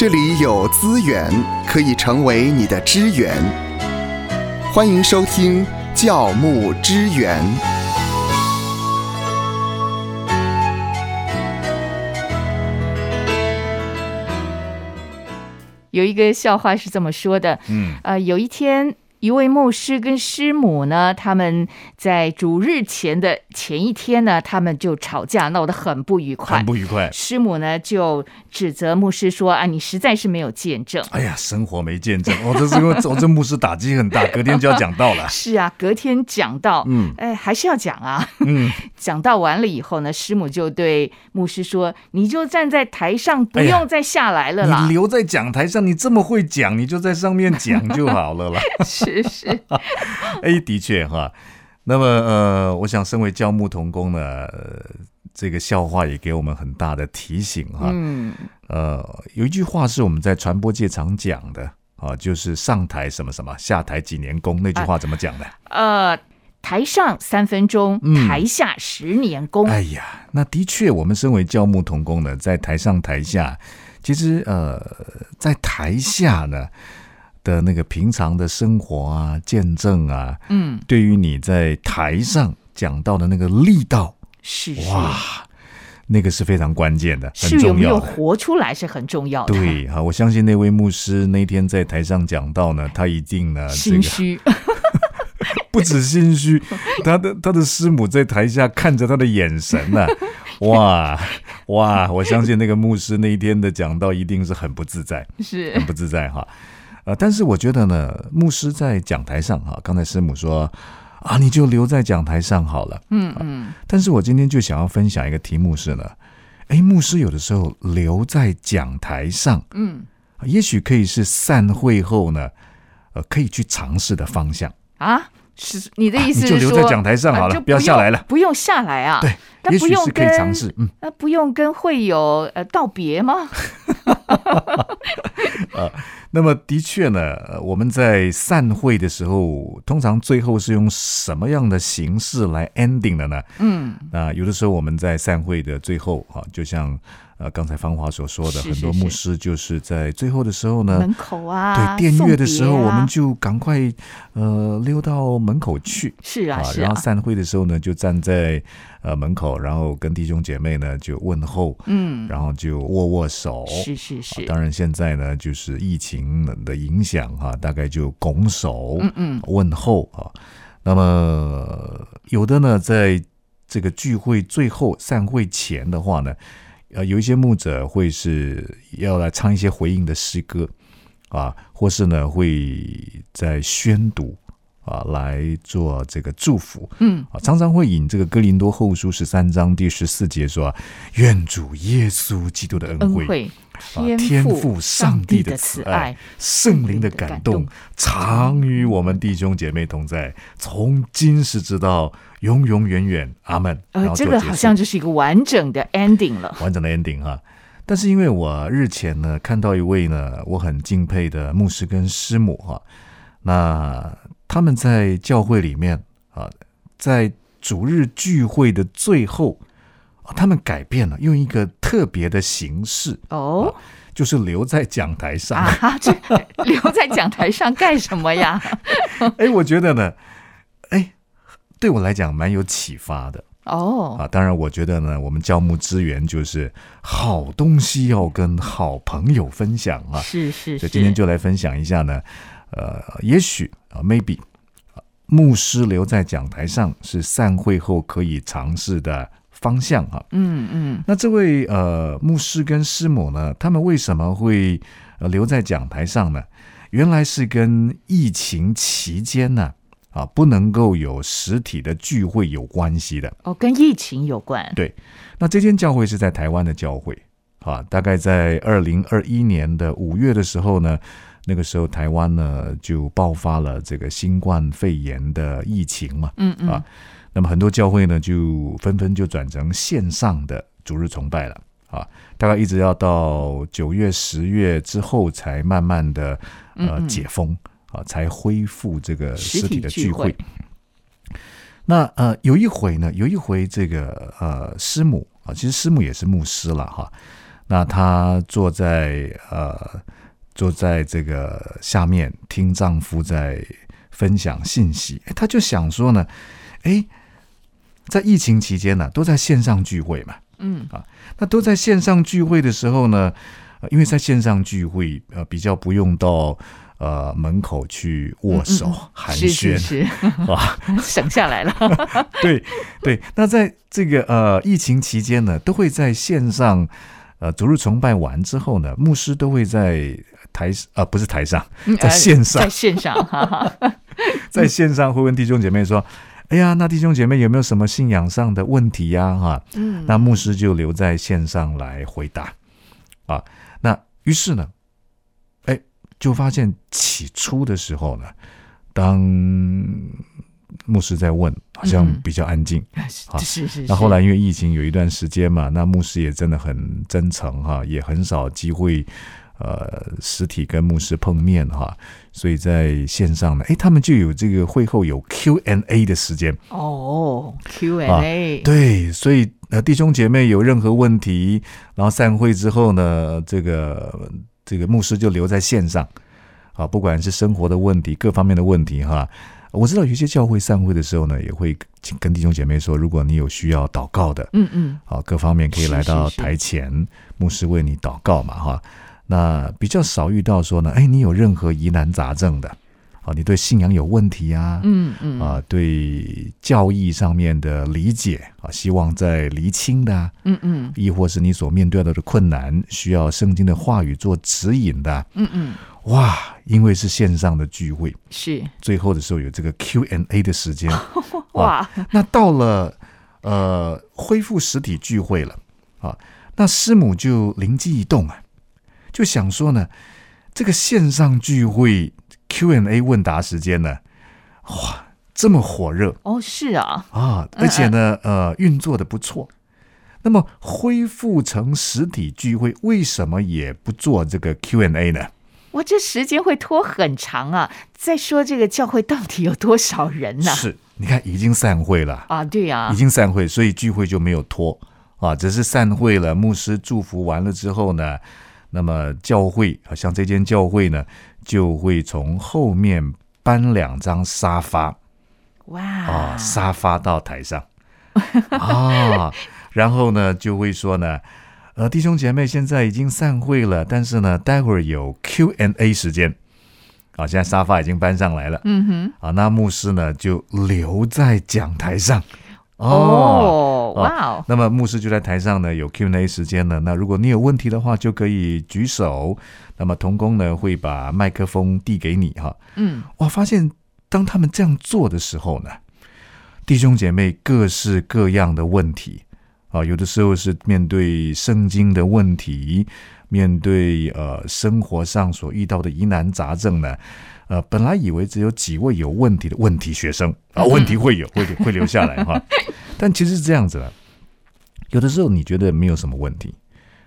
这里有资源可以成为你的支援。欢迎收听教牧支援。有一个笑话是这么说的，嗯，呃，有一天。一位牧师跟师母呢，他们在主日前的前一天呢，他们就吵架，闹得很不愉快。很不愉快。师母呢就指责牧师说：“啊，你实在是没有见证。”哎呀，生活没见证，我这是因为我这牧师打击很大，隔天就要讲到了。是啊，隔天讲到，嗯，哎，还是要讲啊。嗯，讲到完了以后呢，师母就对牧师说：“你就站在台上，不用再下来了啦。你留在讲台上，你这么会讲，你就在上面讲就好了啦。是是，哎，的确哈。那么呃，我想身为教牧童工呢，呃这个笑话也给我们很大的提醒哈。嗯，呃，有一句话是我们在传播界常讲的啊，就是上台什么什么，下台几年功。那句话怎么讲的？呃，台上三分钟，嗯台下十年功。哎呀，那的确，我们身为教牧童工呢，在台上台下，其实呃，在台下呢的那个平常的生活啊、见证啊，嗯，对于你在台上讲到的那个力道，是是，哇，那个是非常关键的，很是有没有重要的。活出来是很重要的。，对哈，我相信那位牧师那天在台上讲到呢，他一定呢，这个心虚。不止心虚，他的他的师母在台下看着他的眼神呐、哇哇！我相信那个牧师那一天的讲道一定是很不自在，是很不自在哈。呃，但是我觉得呢，牧师在讲台上哈，刚才师母说啊，你就留在讲台上好了。嗯嗯，但是我今天就想要分享一个题目是呢，哎，牧师有的时候留在讲台上，嗯也许可以是散会后呢，呃，可以去尝试的方向。啊，是你的意思就留，在讲台上好了不要下来了不用下来啊？对，那不用也许是可以跟尝试，嗯。那不用跟会友呃道别吗？那么的确呢，呃我们在散会的时候，通常最后是用什么样的形式来 ending 的呢？嗯，那有的时候我们在散会的最后啊，就像呃刚才芳华所说的，很多牧师就是在最后的时候呢门，口啊，对电乐的时候，我们就赶快呃溜到门口去。是啊是啊，然后散会的时候呢，就站在呃门口，然后跟弟兄姐妹呢就问候，嗯，然后就握握手，是是啊是，当然，现在呢，就是疫情的影响哈、大概就拱手、嗯嗯问候啊。那么有的呢，在这个聚会最后散会前的话呢，呃，有一些牧者会是要来唱一些回应的诗歌啊，或是呢会在宣读啊来做这个祝福。嗯，啊，常常会引这个哥林多后书十三章第十四节说啊：“愿主耶稣基督的恩惠、恩惠啊天赋赋上帝的慈爱、圣灵的感动，常与我们弟兄姐妹同在，从今时直到永永远远。阿门。”这个好像就是一个完整的 ending 了。完整的 ending 哈。但是因为我日前呢看到一位呢我很敬佩的牧师跟师母哈，那他们在教会里面啊，在主日聚会的最后，啊他们改变了，用一个特别的形式，哦就是留在讲台上。啊，这留在讲台上干什么呀？哎，我觉得呢，哎，对我来讲蛮有启发的。哦，啊，当然，我觉得呢，我们教牧资源就是好东西要跟好朋友分享啊。是是是，所以今天就来分享一下呢，呃，也许啊，maybe 啊牧师留在讲台上是散会后可以尝试的方向啊。嗯嗯那这位呃牧师跟师母呢，他们为什么会呃留在讲台上呢？原来是跟疫情期间呢啊不能够有实体的聚会有关系的。哦，跟疫情有关。对，那这间教会是在台湾的教会啊，大概在二零二一年的五月的时候呢，那个时候台湾呢就爆发了这个新冠肺炎的疫情嘛，嗯嗯啊，那么很多教会呢就纷纷就转成线上的主日崇拜了啊，大概一直要到九月、十月之后才慢慢的呃解封啊，才恢复这个实实体的聚会。那呃，有一回呢，有一回这个呃师母啊，其实师母也是牧师了哈。那她坐在呃坐在这个下面听丈夫在分享信息，诶他就想说呢，哎，在疫情期间呢，都在线上聚会嘛，嗯啊那都在线上聚会的时候呢，呃因为在线上聚会，呃，比较不用到呃门口去握手、嗯寒是是暄是，啊。省下来了。对对，那在这个呃疫情期间呢，都会在线上呃逐日崇拜完之后呢，牧师都会在台啊、不是台上，在呃线上在线上，哈哈。在线上会问弟兄姐妹说：“哎呀，那弟兄姐妹有没有什么信仰上的问题呀？”哈，嗯，那牧师就留在线上来回答啊。那于是呢，哎，就发现起初的时候呢，当牧师在问，好像嗯比较安静。啊 是是是。那后来因为疫情有一段时间嘛，那牧师也真的很真诚哈，也很少机会呃实体跟牧师碰面哈，所以在线上呢，哎，他们就有这个会后有 Q&A 的时间，哦，Q&A，对，所以呃弟兄姐妹有任何问题，然后散会之后呢，这个这个牧师就留在线上。啊，不管是生活的问题、各方面的问题哈。我知道有些教会散会的时候呢，也会跟弟兄姐妹说，如果你有需要祷告的，嗯嗯，好，各方面可以来到是是是。台前，牧师为你祷告嘛，哈。那比较少遇到说呢，哎，你有任何疑难杂症的，啊，你对信仰有问题啊，嗯嗯，啊，对教义上面的理解啊，希望在厘清的啊，嗯嗯。亦或是你所面对到的困难，需要圣经的话语做指引的啊，嗯嗯，哇，因为是线上的聚会，是。最后的时候有这个 Q&A 的时间，哇，那到了呃恢复实体聚会了啊，那师母就灵机一动啊，就想说呢，这个线上聚会 Q&A 问答时间呢，哇，这么火热哦是啊，啊，而且呢，呃，运作的不错。那么恢复成实体聚会，为什么也不做这个 Q&A 呢？哇，这时间会拖很长啊！再说这个教会到底有多少人呢？是，你看已经散会了，啊，对呀已，经散会，所以聚会就没有拖啊，只是散会了。牧师祝福完了之后呢，那么教会啊，像这间教会呢，就会从后面搬两张沙发哇。啊，沙发到台上。啊，然后呢就会说呢，呃，弟兄姐妹现在已经散会了，但是呢，待会儿有 Q&A 时间。啊，现在沙发已经搬上来了，嗯哼，啊，那牧师呢就留在讲台上。哦，哇哦，那么牧师就在台上呢，有 Q&A 时间呢。那如果你有问题的话，就可以举手。那么童工呢会把麦克风递给你哈。嗯，我，发现当他们这样做的时候呢，弟兄姐妹各式各样的问题啊，有的时候是面对圣经的问题，面对呃生活上所遇到的疑难杂症呢。呃，本来以为只有几位有问题的问题学生啊，问题会有会会留下来哈，但其实是这样子的。有的时候你觉得没有什么问题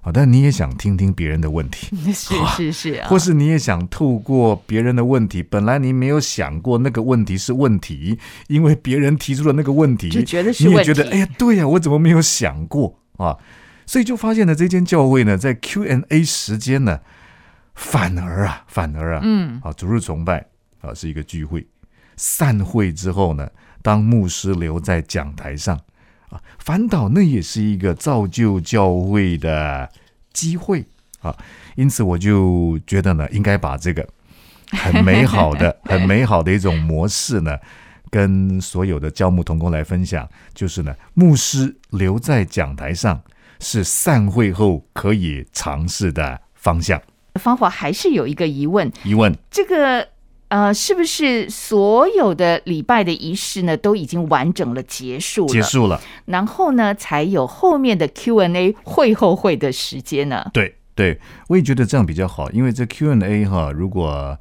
啊，但你也想听听别人的问题，是是是啊，或是你也想透过别人的问题，本来你没有想过那个问题是问题，因为别人提出了那个问题，就觉得是你也觉得哎呀，对呀、我怎么没有想过啊？所以就发现了这间教会呢，在 Q&A 时间呢，反而啊，反而啊，嗯，啊，主日崇拜啊是一个聚会，散会之后呢，当牧师留在讲台上啊，反倒那也是一个造就教会的机会啊，因此我就觉得呢，应该把这个很美好的、很美好的一种模式呢。跟所有的教牧同工来分享，就是呢，牧师留在讲台上是散会后可以尝试的方向。方法还是有一个疑问，疑问这个呃，是不是所有的礼拜的仪式呢都已经完整了结束了？结束了。然后呢，才有后面的 Q&A 会后会的时间呢？对对，我也觉得这样比较好，因为这 Q&A 哈，如果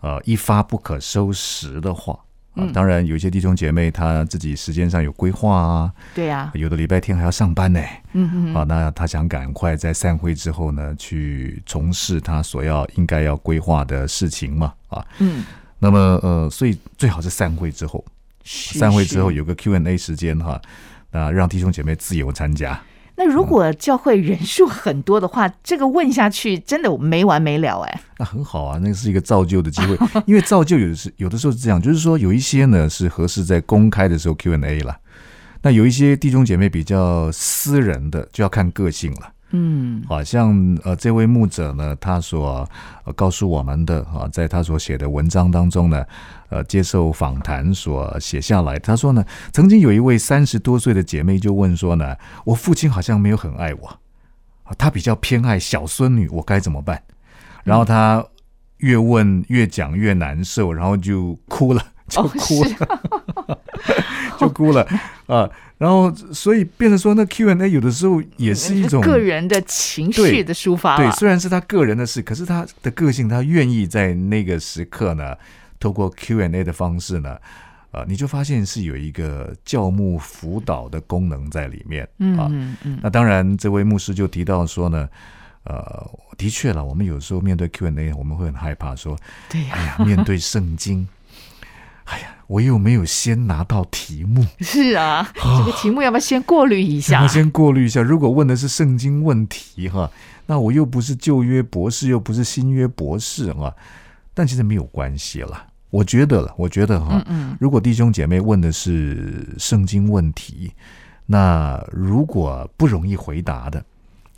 呃一发不可收拾的话。啊，当然有一些弟兄姐妹他自己时间上有规划啊，对啊，有的礼拜天还要上班呢，嗯嗯，啊，那他想赶快在散会之后呢，去从事他所要应该要规划的事情嘛，啊，嗯，那么呃，所以最好是散会之后，是散会之后有个 Q&A 时间哈，那让弟兄姐妹自由参加，那如果教会人数很多的话，这个问下去真的没完没了哎。那很好啊，那是一个造就的机会，因为造就有的是有的时候是这样，就是说有一些呢是合适在公开的时候 Q&A 了，那有一些弟兄姐妹比较私人的，就要看个性了。嗯，好像呃，这位牧者呢，他所告诉我们的啊，在他所写的文章当中呢，呃，接受访谈所写下来，他说呢，曾经有一位三十多岁的姐妹就问说呢，我父亲好像没有很爱我，他比较偏爱小孙女，我该怎么办？然后他越问越讲越难受，然后就哭了，就哭了，就哭了啊。然后，所以变成说，那 Q&A 有的时候也是一种个人的情绪的抒发。对，虽然是他个人的事，可是他的个性，他愿意在那个时刻呢，透过 Q&A 的方式呢，呃，你就发现是有一个教牧辅导的功能在里面啊。嗯嗯。那当然，这位牧师就提到说呢，呃，的确了，我们有时候面对 Q&A，我们会很害怕，说，对呀，哎呀，面对圣经。哎呀，我又没有先拿到题目。是啊，这个题目要不要先过滤一下？先过滤一下。如果问的是圣经问题哈，那我又不是旧约博士，又不是新约博士啊。但其实没有关系了。我觉得了，我觉得哈，如果弟兄姐妹问的是圣经问题，那如果不容易回答的，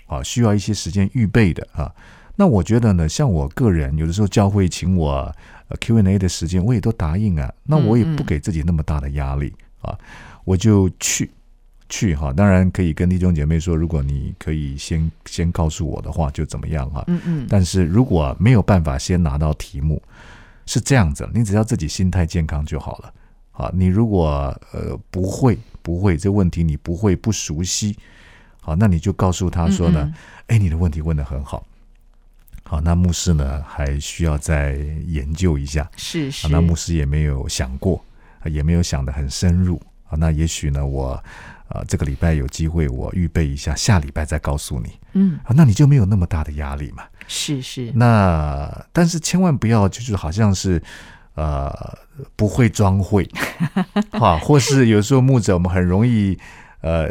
啊，需要一些时间预备的啊，那我觉得呢，像我个人有的时候教会请我。Q&A 的时间我也都答应啊，那我也不给自己那么大的压力啊，我就去去哈。当然可以跟弟兄姐妹说，如果你可以先先告诉我的话，就怎么样哈。嗯嗯。但是如果没有办法先拿到题目，是这样子，你只要自己心态健康就好了啊。你如果呃不会不会这问题你不会不熟悉，好，那你就告诉他说呢，哎，你的问题问的很好。好，那牧师呢还需要再研究一下。是是，那牧师也没有想过，也没有想得很深入。啊，那也许呢，我啊这个礼拜有机会，我预备一下，下礼拜再告诉你。嗯，啊，那你就没有那么大的压力嘛。是是。那但是千万不要就是好像是呃不会装会，哈，或是有时候牧者我们很容易。呃，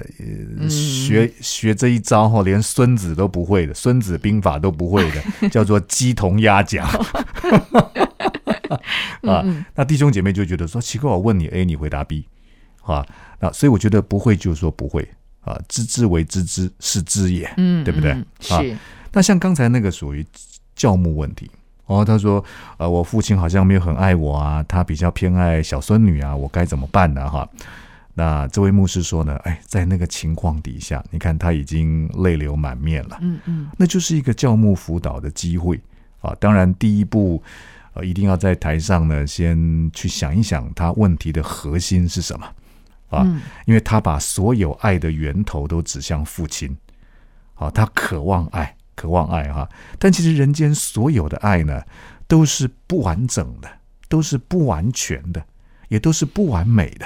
学学这一招哈，连孙子都不会的，孙子兵法都不会的，叫做鸡同鸭讲。啊，那弟兄姐妹就觉得说奇怪，我问你 A，你回答 B，啊，那所以我觉得不会就说不会啊，知之为知之，是知也，嗯，对不对？啊，那像刚才那个属于教牧问题哦，他说呃，我父亲好像没有很爱我啊，他比较偏爱小孙女啊，我该怎么办呢？哈。那这位牧师说呢，哎，在那个情况底下，你看他已经泪流满面了，嗯嗯，那就是一个教牧辅导的机会啊。当然，第一步呃，一定要在台上呢，先去想一想他问题的核心是什么啊，因为他把所有爱的源头都指向父亲，啊，他渴望爱，渴望爱哈。但其实人间所有的爱呢，都是不完整的，都是不完全的，也都是不完美的。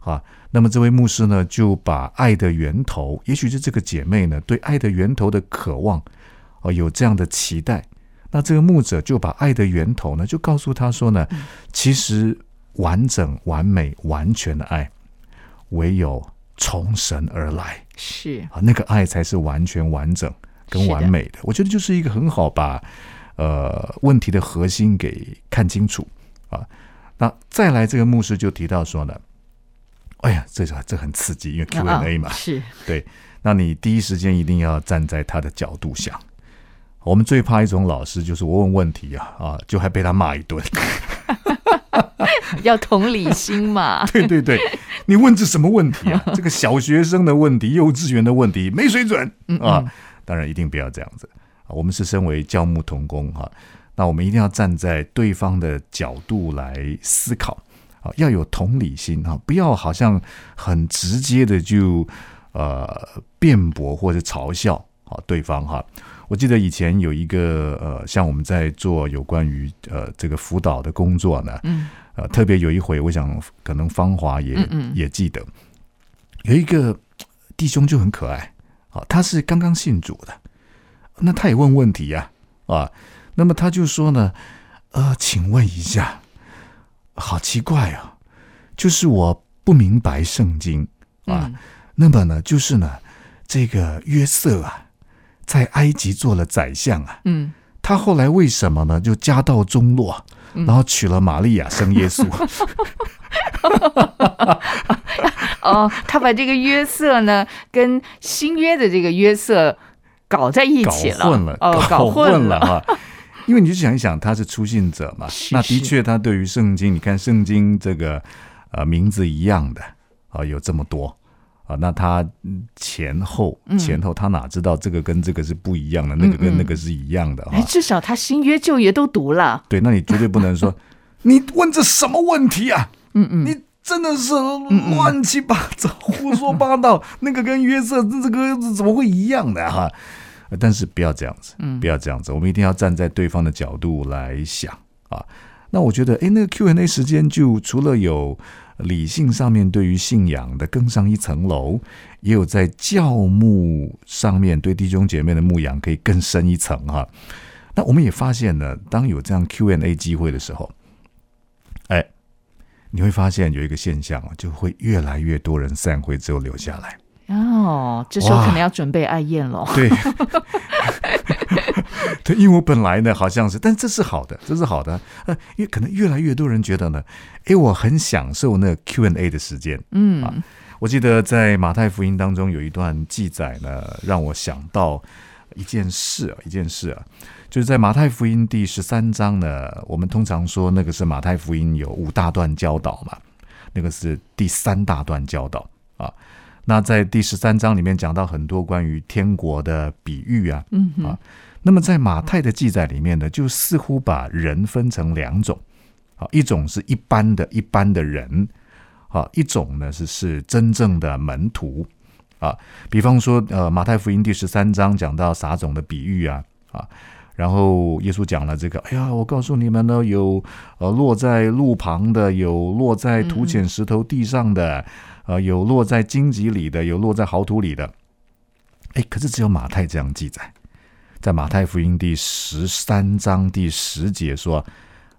啊，那么这位牧师呢，就把爱的源头，也许是这个姐妹呢，对爱的源头的渴望，哦，有这样的期待。那这个牧者就把爱的源头呢，就告诉他说呢，其实完整、完美、完全的爱，唯有从神而来，是啊，那个爱才是完全完整跟完美的。我觉得就是一个很好把呃问题的核心给看清楚啊。那再来，这个牧师就提到说呢。哎呀，这这很刺激，因为 Q&A 嘛，是对。那你第一时间一定要站在他的角度想。我们最怕一种老师，就是我问问题啊啊，就还被他骂一顿。要同理心嘛。对对对，你问这什么问题啊？这个小学生的问题，幼稚园的问题，没水准啊！当然一定不要这样子。我们是身为教牧同工哈，那我们一定要站在对方的角度来思考。啊，要有同理心啊，不要好像很直接的就呃辩驳或者嘲笑啊对方哈。我记得以前有一个呃，像我们在做有关于呃这个辅导的工作呢，嗯，呃，特别有一回，我想可能芳华也也记得，有一个弟兄就很可爱啊，他是刚刚信主的，那他也问问题呀啊，那么他就说呢，呃，请问一下。好奇怪啊！就是我不明白圣经啊，那么呢，就是呢，这个约瑟啊，在埃及做了宰相啊，嗯，他后来为什么呢？就家道中落，然后娶了玛利亚生耶稣。哦，他把这个约瑟呢跟新约的这个约瑟搞在一起了，混了，哦，搞混了哈。因为你就想一想，他是出信者嘛，是那的确他对于圣经，你看圣经这个呃名字一样的啊，有这么多啊，那他嗯前后嗯前后他哪知道这个跟这个是不一样的，那个跟那个是一样的哎，哈？至少他新约旧约都读了，对，那你绝对不能说 你问这什么问题啊？嗯嗯，你真的是乱七八糟、胡说八道，那个跟约瑟这个怎么会一样的哈？呃但是不要这样子，不要这样子，我们一定要站在对方的角度来想啊。那我觉得，哎，那个 Q&A 时间就除了有理性上面对于信仰的更上一层楼，也有在教牧上面对弟兄姐妹的牧养可以更深一层哈。那我们也发现呢，当有这样 Q&A 机会的时候，哎，你会发现有一个现象啊，就会越来越多人散会之后留下来。哦，这时候可能要准备爱宴了，对，对，因为我本来呢好像是，但这是好的，这是好的，呃，因为可能越来越多人觉得呢，诶，我很享受那个 Q&A 的时间。嗯啊我记得在马太福音当中有一段记载呢，让我想到一件事啊，一件事啊，就是在马太福音第十三章呢，我们通常说那个是马太福音有五大段教导嘛，那个是第三大段教导啊。那在第十三章里面讲到很多关于天国的比喻啊，嗯啊，那么在马太的记载里面呢，就似乎把人分成两种，啊，一种是一般的一般的人，啊，一种呢是是真正的门徒，啊，比方说呃马太福音第十三章讲到撒种的比喻啊，啊。然后耶稣讲了这个，哎呀，我告诉你们呢，有呃落在路旁的，有落在土浅石头地上的，呃，有落在荆棘里的，有落在豪土里的。哎，可是只有马太这样记载，在马太福音第十三章第十节说，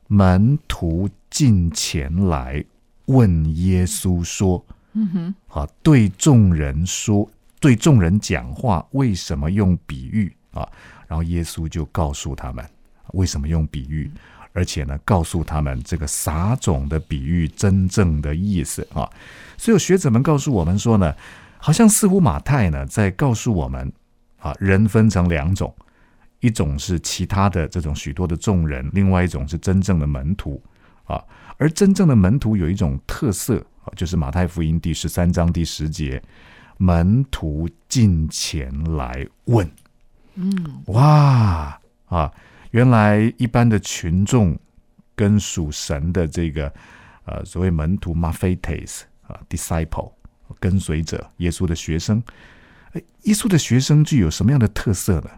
门徒进前来问耶稣说：“嗯哼，啊，对众人说，对众人讲话，为什么用比喻啊？然后耶稣就告诉他们为什么用比喻，而且呢，告诉他们这个撒种的比喻真正的意思啊。所以有学者们告诉我们说呢，好像似乎马太呢在告诉我们啊，人分成两种，一种是其他的这种许多的众人，另外一种是真正的门徒啊。而真正的门徒有一种特色啊，就是马太福音第十三章第十节，门徒进前来问。嗯，哇啊！原来一般的群众跟属神的这个呃所谓门徒 m a p h e t e s 啊 disciple 跟随者，耶稣的学生，诶耶稣的学生具有什么样的特色呢？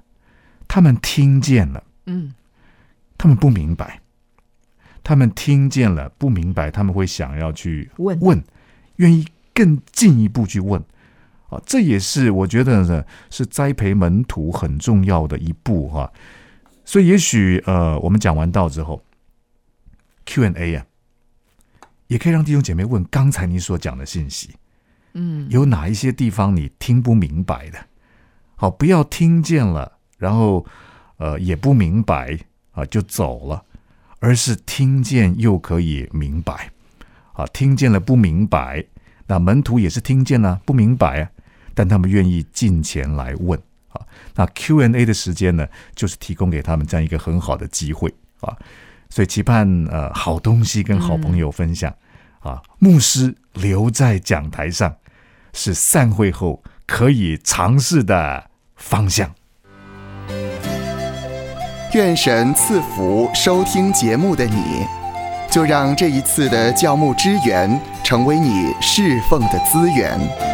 他们听见了，嗯，他们不明白，他们听见了不明白，他们会想要去问问，愿意更进一步去问。啊，这也是我觉得呢，是栽培门徒很重要的一步哈、所以也许呃，我们讲完道之后，Q&A 啊，也可以让弟兄姐妹问刚才你所讲的信息，嗯，有哪一些地方你听不明白的？好，不要听见了，然后呃也不明白啊就走了，而是听见又可以明白。啊，听见了不明白，那门徒也是听见了不明白啊，但他们愿意进前来问啊。那 Q&A 的时间呢，就是提供给他们这样一个很好的机会啊。所以期盼呃好东西跟好朋友分享、啊，牧师留在讲台上是散会后可以尝试的方向。愿神赐福收听节目的你，就让这一次的教牧支援成为你侍奉的资源。